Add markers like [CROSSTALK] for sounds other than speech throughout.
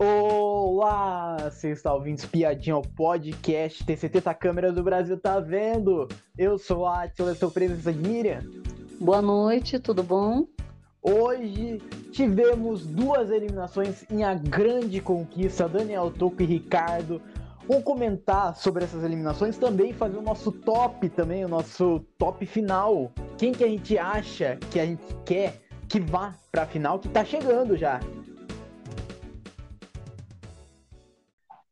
Olá, você está ouvindo Espiadinha ao podcast TCT tá Câmera do Brasil tá vendo? Eu sou a Atila, estou presença de Miriam. Boa noite, tudo bom? Hoje tivemos duas eliminações em a grande conquista, Daniel Toco e Ricardo. Vamos comentar sobre essas eliminações também, fazer o nosso top também, o nosso top final. Quem que a gente acha que a gente quer que vá para a final, que tá chegando já.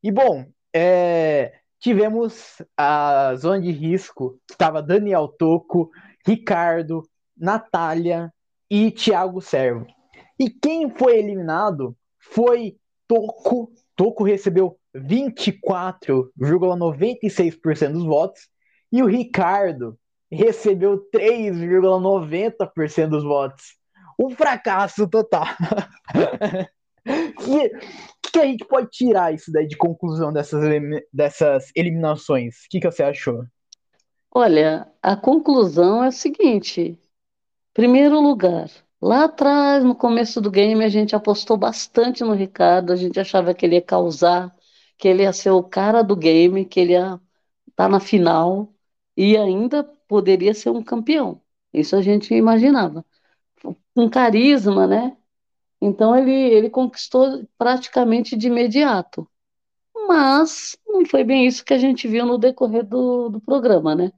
E bom, é, tivemos a zona de risco, estava Daniel Toco, Ricardo, Natália e Thiago Servo. E quem foi eliminado foi Toco. Toco recebeu 24,96% dos votos e o Ricardo recebeu 3,90% dos votos. Um fracasso total. [LAUGHS] que, que a gente pode tirar isso daí de conclusão dessas, dessas eliminações? O que, que você achou? Olha, a conclusão é o seguinte: primeiro lugar, lá atrás, no começo do game, a gente apostou bastante no Ricardo, a gente achava que ele ia causar, que ele ia ser o cara do game, que ele ia estar tá na final e ainda poderia ser um campeão. Isso a gente imaginava. Um carisma, né? Então ele, ele conquistou praticamente de imediato. Mas não foi bem isso que a gente viu no decorrer do, do programa, né?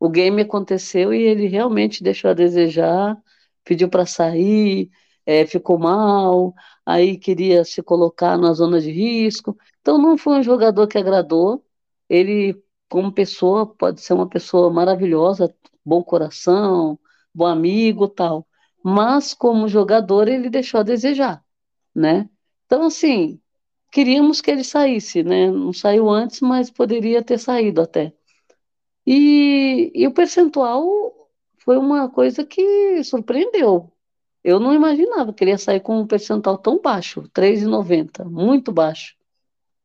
O game aconteceu e ele realmente deixou a desejar, pediu para sair, é, ficou mal, aí queria se colocar na zona de risco. Então não foi um jogador que agradou. Ele, como pessoa, pode ser uma pessoa maravilhosa, bom coração, bom amigo, tal mas como jogador ele deixou a desejar, né? Então, assim, queríamos que ele saísse, né? Não saiu antes, mas poderia ter saído até. E, e o percentual foi uma coisa que surpreendeu. Eu não imaginava que ele ia sair com um percentual tão baixo, 3,90, muito baixo.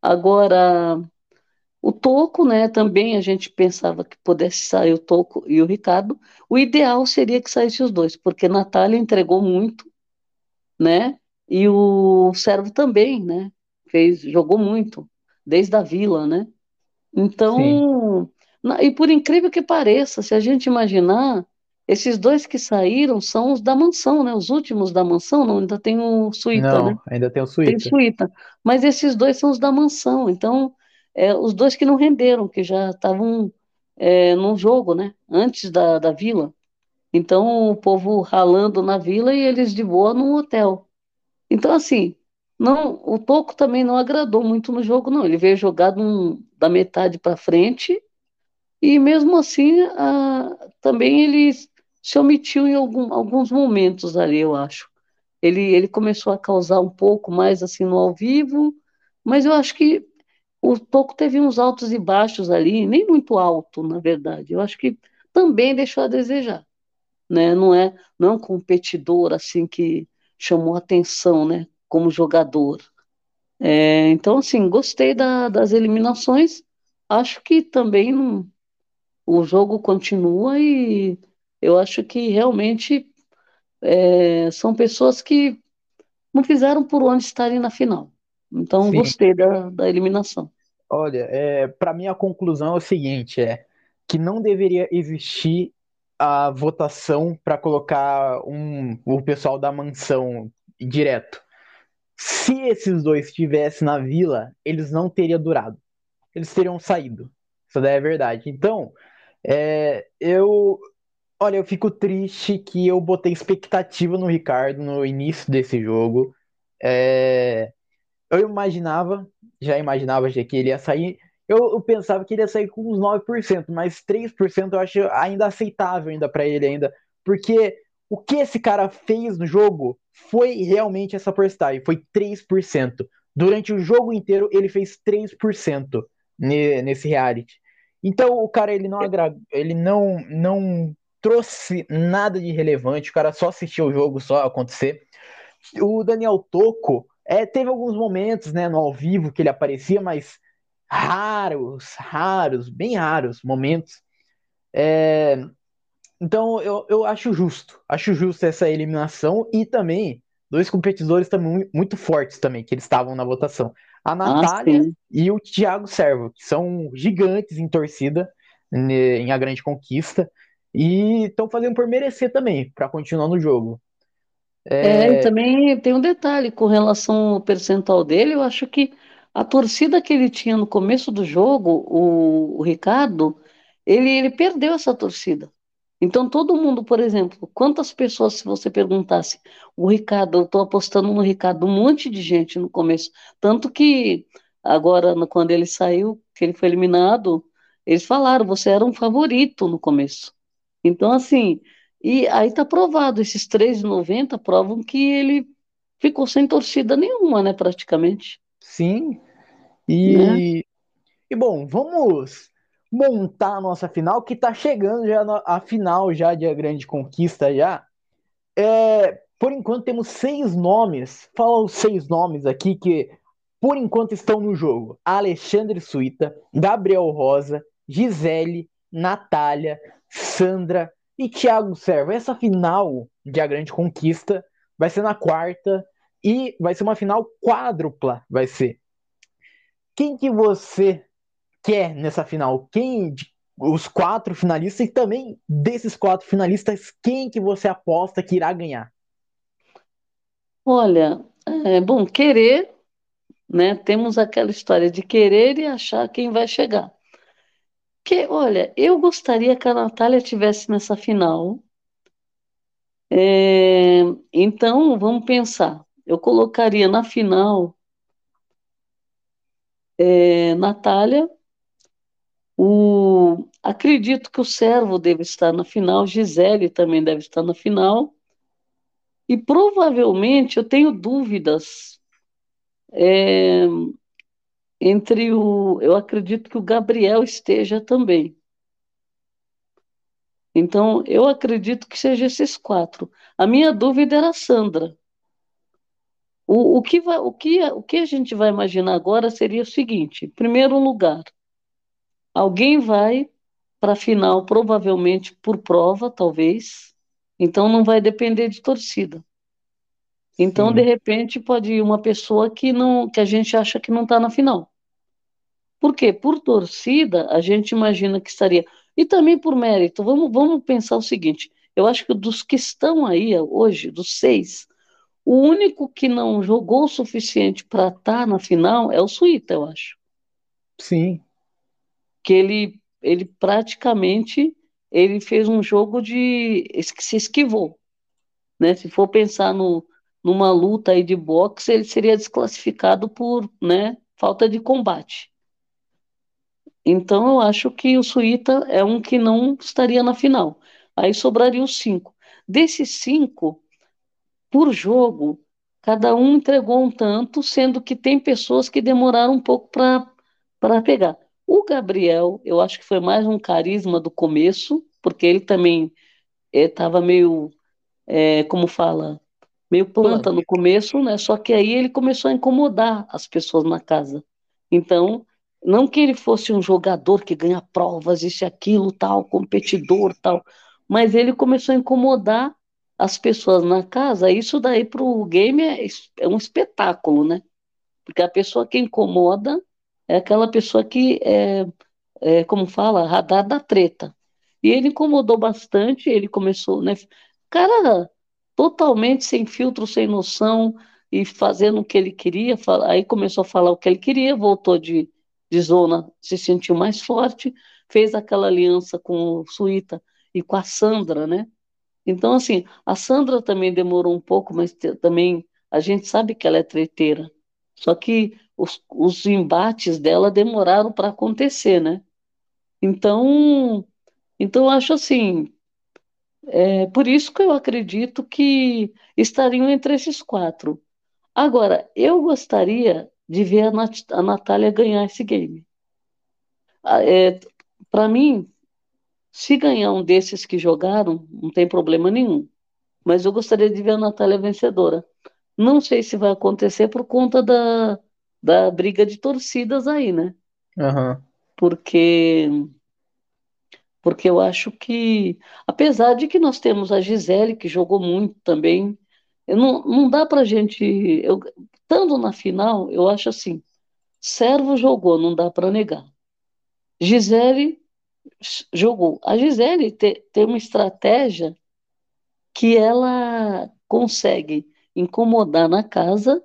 Agora, o Toco, né, também a gente pensava que pudesse sair o Toco e o Ricardo. O ideal seria que saísse os dois, porque Natália entregou muito, né? E o Servo também, né? Fez, jogou muito, desde a Vila, né? Então, na, e por incrível que pareça, se a gente imaginar, esses dois que saíram são os da mansão, né? Os últimos da mansão, não, ainda tem o Suíta, não, né? ainda tem o Suíta. Tem Suíta. Mas esses dois são os da mansão, então é, os dois que não renderam, que já estavam é, no jogo, né? Antes da, da vila. Então o povo ralando na vila e eles de boa no hotel. Então, assim, não, o Toco também não agradou muito no jogo, não. Ele veio jogado um, da metade para frente e mesmo assim a, também ele se omitiu em algum, alguns momentos ali, eu acho. Ele, ele começou a causar um pouco mais assim no ao vivo, mas eu acho que o Toco teve uns altos e baixos ali, nem muito alto, na verdade. Eu acho que também deixou a desejar, né? Não é, não é um competidor assim que chamou atenção, né? Como jogador. É, então, assim, gostei da, das eliminações. Acho que também não, o jogo continua e eu acho que realmente é, são pessoas que não fizeram por onde estarem na final. Então, Sim. gostei da, da eliminação. Olha, é, para mim a conclusão é o seguinte, é que não deveria existir a votação para colocar um, o pessoal da mansão direto. Se esses dois estivessem na vila, eles não teriam durado. Eles teriam saído. Isso daí é verdade. Então, é, eu. Olha, eu fico triste que eu botei expectativa no Ricardo no início desse jogo. É, eu imaginava, já imaginava que ele ia sair. Eu, eu, pensava que ele ia sair com uns 9%, mas 3% eu acho ainda aceitável ainda para ele ainda, porque o que esse cara fez no jogo foi realmente essa porcentagem, foi 3%. Durante o jogo inteiro ele fez 3% nesse reality. Então o cara ele não agra... ele não não trouxe nada de relevante, o cara só assistiu o jogo só acontecer. O Daniel Toco, é, teve alguns momentos, né, no ao vivo que ele aparecia, mas raros, raros, bem raros momentos. É, então eu, eu acho justo, acho justo essa eliminação e também dois competidores também muito fortes também, que eles estavam na votação. A Ah, Natália sim. e o Thiago Servo, que são gigantes em torcida né, em A Grande Conquista e estão fazendo por merecer também, para continuar no jogo. É, e É, também tem um detalhe com relação ao percentual dele, eu acho que a torcida que ele tinha no começo do jogo, o, o Ricardo, ele, ele perdeu essa torcida. Então todo mundo, por exemplo, quantas pessoas, se você perguntasse, o Ricardo, eu estou apostando no Ricardo, um monte de gente no começo, tanto que agora, quando ele saiu, que ele foi eliminado, eles falaram, você era um favorito no começo. Então, assim, e aí tá provado, esses 3,90 provam que ele ficou sem torcida nenhuma, né, praticamente, sim. né? E, e bom, vamos montar a nossa final, que tá chegando já a final já de A Grande Conquista já. É, por enquanto temos seis nomes. Fala os seis nomes aqui que por enquanto estão no jogo: Alexandre Suíta, Gabriel Rosa, Gisele, Natália, Sandra e Thiago Servo. Essa final de A Grande Conquista vai ser na quarta e vai ser uma final quádrupla. Vai ser. Quem que você quer nessa final? Quem os quatro finalistas e também desses quatro finalistas, quem que você aposta que irá ganhar? Olha, é bom, querer, né? Temos aquela história de querer e achar quem vai chegar. Que, olha, eu gostaria que a Natália tivesse nessa final. É, então, vamos pensar. Eu colocaria na final é, Natália. O, acredito que o Servo deve estar na final, Gisele também deve estar na final. E provavelmente eu tenho dúvidas é, entre o. Eu acredito que o Gabriel esteja também. Então, eu acredito que seja esses quatro. A minha dúvida era a Sandra. O, o que vai, o que, o que a gente vai imaginar agora seria o seguinte: em primeiro lugar, alguém vai para a final, provavelmente por prova, talvez. Então, não vai depender de torcida. Então, de Sim, repente, pode ir uma pessoa que não, que a gente acha que não está na final. Por quê? Por torcida, a gente imagina que estaria. E também por mérito. Vamos, vamos pensar o seguinte: eu acho que dos que estão aí hoje, dos seis, o único que não jogou o suficiente para estar na final é o Suíta, eu acho. sim, Que ele, ele praticamente ele fez um jogo de que se esquivou, né? Se for pensar no, numa luta aí de boxe, ele seria desclassificado por, né, falta de combate. Então, eu acho que o Suíta é um que não estaria na final. Aí sobrariam cinco. Desses cinco, por jogo, cada um entregou um tanto, sendo que tem pessoas que demoraram um pouco para pegar. O Gabriel, eu acho que foi mais um carisma do começo, porque ele também estava meio, é, como fala, meio planta no começo, né? Só que aí ele começou a incomodar as pessoas na casa. Então, não que ele fosse um jogador que ganha provas, isso e aquilo, tal, competidor, tal, mas ele começou a incomodar as pessoas na casa. Isso daí para o game é, é um espetáculo, né? Porque a pessoa que incomoda é aquela pessoa que é, é, como fala, radar da treta. E ele incomodou bastante, ele começou, né? Cara, totalmente sem filtro, sem noção, e fazendo o que ele queria, aí começou a falar o que ele queria, voltou de, de zona, se sentiu mais forte, fez aquela aliança com o Suíta e com a Sandra, né? Então, assim, a Sandra também demorou um pouco, mas também a gente sabe que ela é treteira. Só que os, os embates dela demoraram para acontecer, né? Então, então eu acho assim, é por isso que eu acredito que estariam entre esses quatro. Agora, eu gostaria de ver a, Nat a Natália ganhar esse game. Ah, É, para mim, se ganhar um desses que jogaram, não tem problema nenhum. Mas eu gostaria de ver a Natália vencedora. Não sei se vai acontecer por conta da, da briga de torcidas aí, né? Aham. Porque, porque eu acho que, apesar de que nós temos a Gisele, que jogou muito também, não, não dá pra gente. Eu, estando na final, eu acho assim: Servo jogou, não dá para negar. Gisele jogou. A Gisele te, tem uma estratégia que ela consegue incomodar na casa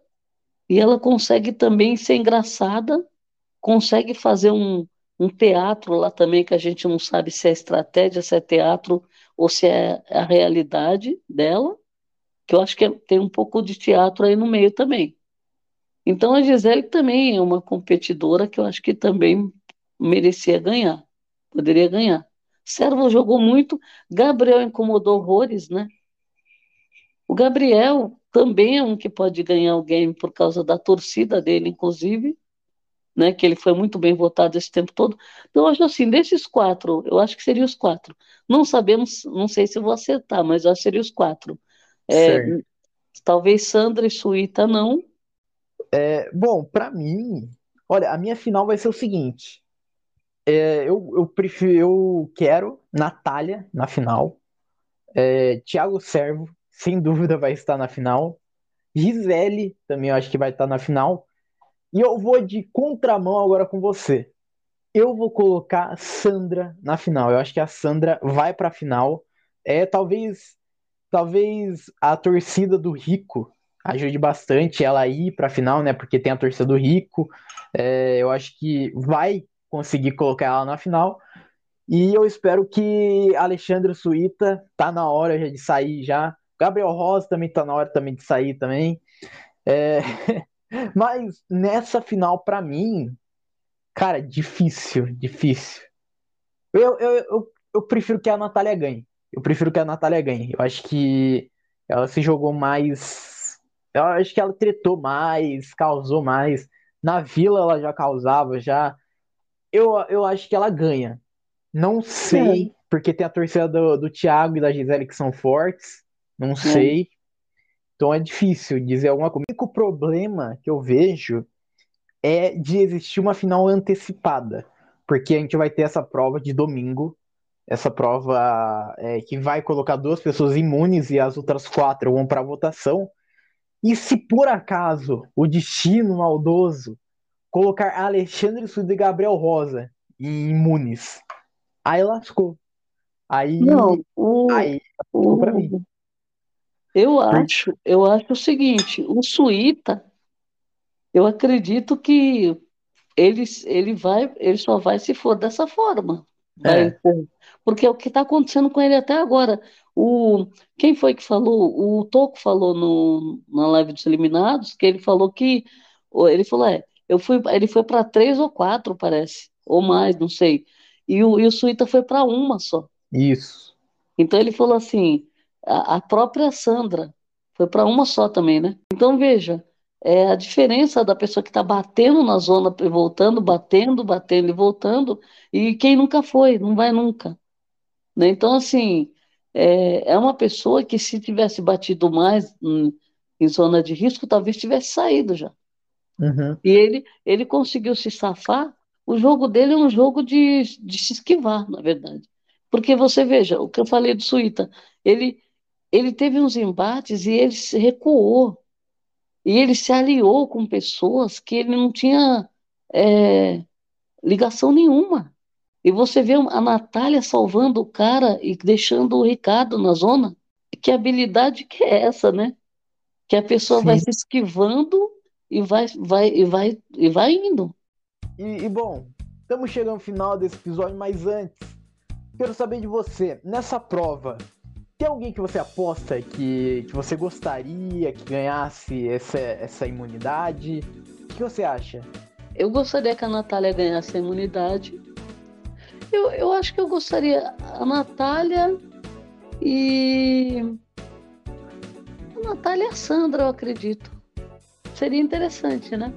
e ela consegue também ser engraçada, consegue fazer um, um teatro lá também que a gente não sabe se é estratégia, se é teatro ou se é a realidade dela, que eu acho que é, tem um pouco de teatro aí no meio também. Então a Gisele também é uma competidora que eu acho que também merecia ganhar, poderia ganhar. Servo jogou muito, Gabriel incomodou horrores, né? O Gabriel também é um que pode ganhar o game por causa da torcida dele, inclusive, né? Que ele foi muito bem votado esse tempo todo. Então, eu acho assim, desses quatro, eu acho que seriam os quatro. Não sabemos, não sei se vou acertar, mas eu acho que seriam os quatro. É, talvez Sandra e Suíta não, é, bom, para mim, olha, a minha final vai ser o seguinte. É, eu, eu prefiro, eu quero Natália na final. É, Thiago Servo, sem dúvida, vai estar na final. Gisele também eu acho que vai estar na final. E eu vou de contramão agora com você. Eu vou colocar Sandra na final. Eu acho que a Sandra vai para a final. É talvez talvez a torcida do Rico ajude bastante ela ir para a final, né? Porque tem a torcida do Rico. É, eu acho que vai conseguir colocar ela na final. E eu espero que Alexandre Suíta tá na hora já de sair já. Gabriel Rosa também tá na hora também de sair também. É... [LAUGHS] Mas nessa final, para mim, cara, difícil, difícil. Eu, eu, eu, eu prefiro que a Natália ganhe. Eu prefiro que a Natália ganhe. Eu acho que ela se jogou mais eu acho que ela tretou mais, causou mais. Na vila ela já causava, já. Eu, eu acho que ela ganha. Não sei, é. porque tem a torcida do, do Thiago e da Gisele que são fortes. Não é. sei. Então é difícil dizer alguma coisa. O único problema que eu vejo é de existir uma final antecipada. Porque a gente vai ter essa prova de domingo. Essa prova é, que vai colocar duas pessoas imunes e as outras quatro vão para votação. E se por acaso o destino maldoso colocar Alexandre Sudo e Gabriel Rosa em imunes, aí lascou. Aí, não, o, aí o, pra mim. Eu acho, eu acho o seguinte, o Suíta, eu acredito que ele, ele vai, ele só vai se for dessa forma. É. Porque é o que está acontecendo com ele até agora. O, quem foi que falou? O Toco falou no, na live dos eliminados que ele falou que ele falou, é, eu fui, ele foi para três ou quatro, parece, ou mais, não sei. E o, e o Suíta foi para uma só. Isso. Então ele falou assim, a, a própria Sandra foi para uma só também, né? Então veja, é a diferença da pessoa que está batendo na zona e voltando, batendo, batendo e voltando, e quem nunca foi, não vai nunca. Né? Então, assim, é, é uma pessoa que se tivesse batido mais em, em zona de risco, talvez tivesse saído já. Uhum. E ele, ele conseguiu se safar. O jogo dele é um jogo de, de se esquivar, na verdade. Porque você veja, o que eu falei do Suíta, ele, ele teve uns embates e ele se recuou. E ele se aliou com pessoas que ele não tinha é, ligação nenhuma. E você vê a Natália salvando o cara e deixando o Ricardo na zona. Que habilidade que é essa, né? Que a pessoa Sim. vai se esquivando e vai, vai, e vai, e vai indo. E, e bom, estamos chegando ao final desse episódio, mas antes, quero saber de você, nessa prova, tem alguém que você aposta que, que você gostaria que ganhasse essa, essa imunidade? O que você acha? Eu gostaria que a Natália ganhasse a imunidade eu, eu acho que eu gostaria. A Natália e. A Natália e a Sandra, eu acredito. Seria interessante, né?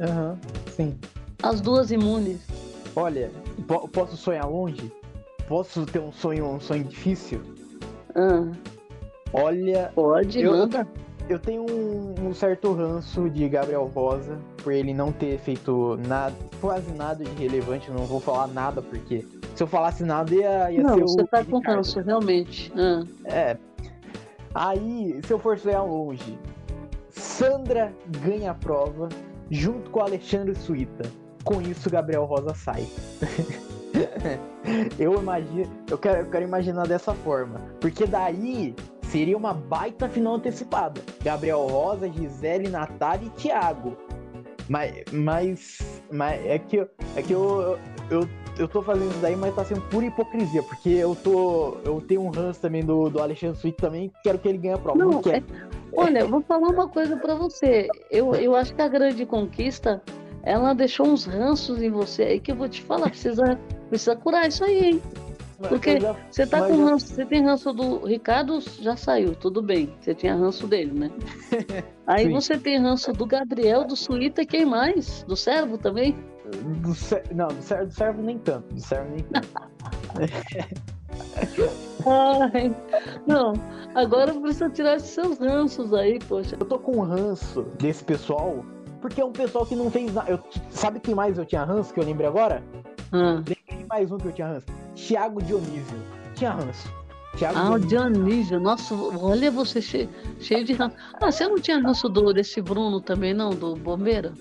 Aham, uhum, sim. As duas imunes. Olha, posso sonhar longe? Posso ter um sonho, um sonho difícil? Ah. Olha. Pode, eu, manda eu tenho um, um, certo ranço de Gabriel Rosa por ele não ter feito nada, quase nada de relevante. Eu não vou falar nada porque se eu falasse nada ia, ia não, ser o. Você tá com ranço, realmente. Ah. É. Aí, se eu for sonhar longe, Sandra ganha a prova junto com Alexandre Suíta. Com isso, Gabriel Rosa sai. [LAUGHS] [LAUGHS] eu imagino, eu quero, eu quero imaginar dessa forma, porque daí seria uma baita final antecipada. Gabriel Rosa, Gisele, Natália e Thiago. Mas, mas, mas é que, é que eu, eu, eu tô fazendo isso daí, mas tá sendo pura hipocrisia, porque eu tô. Eu tenho um ranço também do, do Alexandre Suíte também, quero que ele ganhe a prova. Não, não é, olha, eu vou falar uma coisa para você. Eu, eu acho que a grande conquista ela deixou uns ranços em você aí que eu vou te falar, precisa, precisa curar isso aí, hein? Porque já, você tá com ranço, você tem ranço do Ricardo, já saiu, tudo bem. Você tinha ranço dele, né? [LAUGHS] Aí Sim. você tem ranço do Gabriel, do Suíta e quem mais? Do Servo também? Do Não, do Servo, do servo nem tanto. Do Servo nem tanto. [LAUGHS] Ai, não, agora precisa tirar esses seus ranços aí, poxa. Eu tô com ranço desse pessoal porque é um pessoal que não fez nada. Sabe quem mais eu tinha ranço que eu lembrei agora? Hum. Mais um que eu tinha ranço. Thiago Dionísio. Tinha ranço. Thiago ah, Dionísio. o Dionísio. Nossa, olha você cheio, cheio de ranço. Ah, você não tinha ranço do, desse Bruno também, não? Do Bombeiro?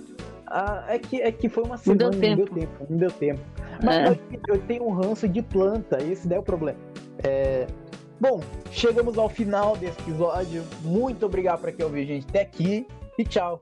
Ah, é que, é que foi uma semana, não deu tempo. Não deu tempo, não deu tempo. Mas é. eu, eu, tenho um ranço de planta, esse daí é o problema. É... Bom, chegamos ao final desse episódio. Muito obrigado para quem ouviu a gente até aqui e tchau.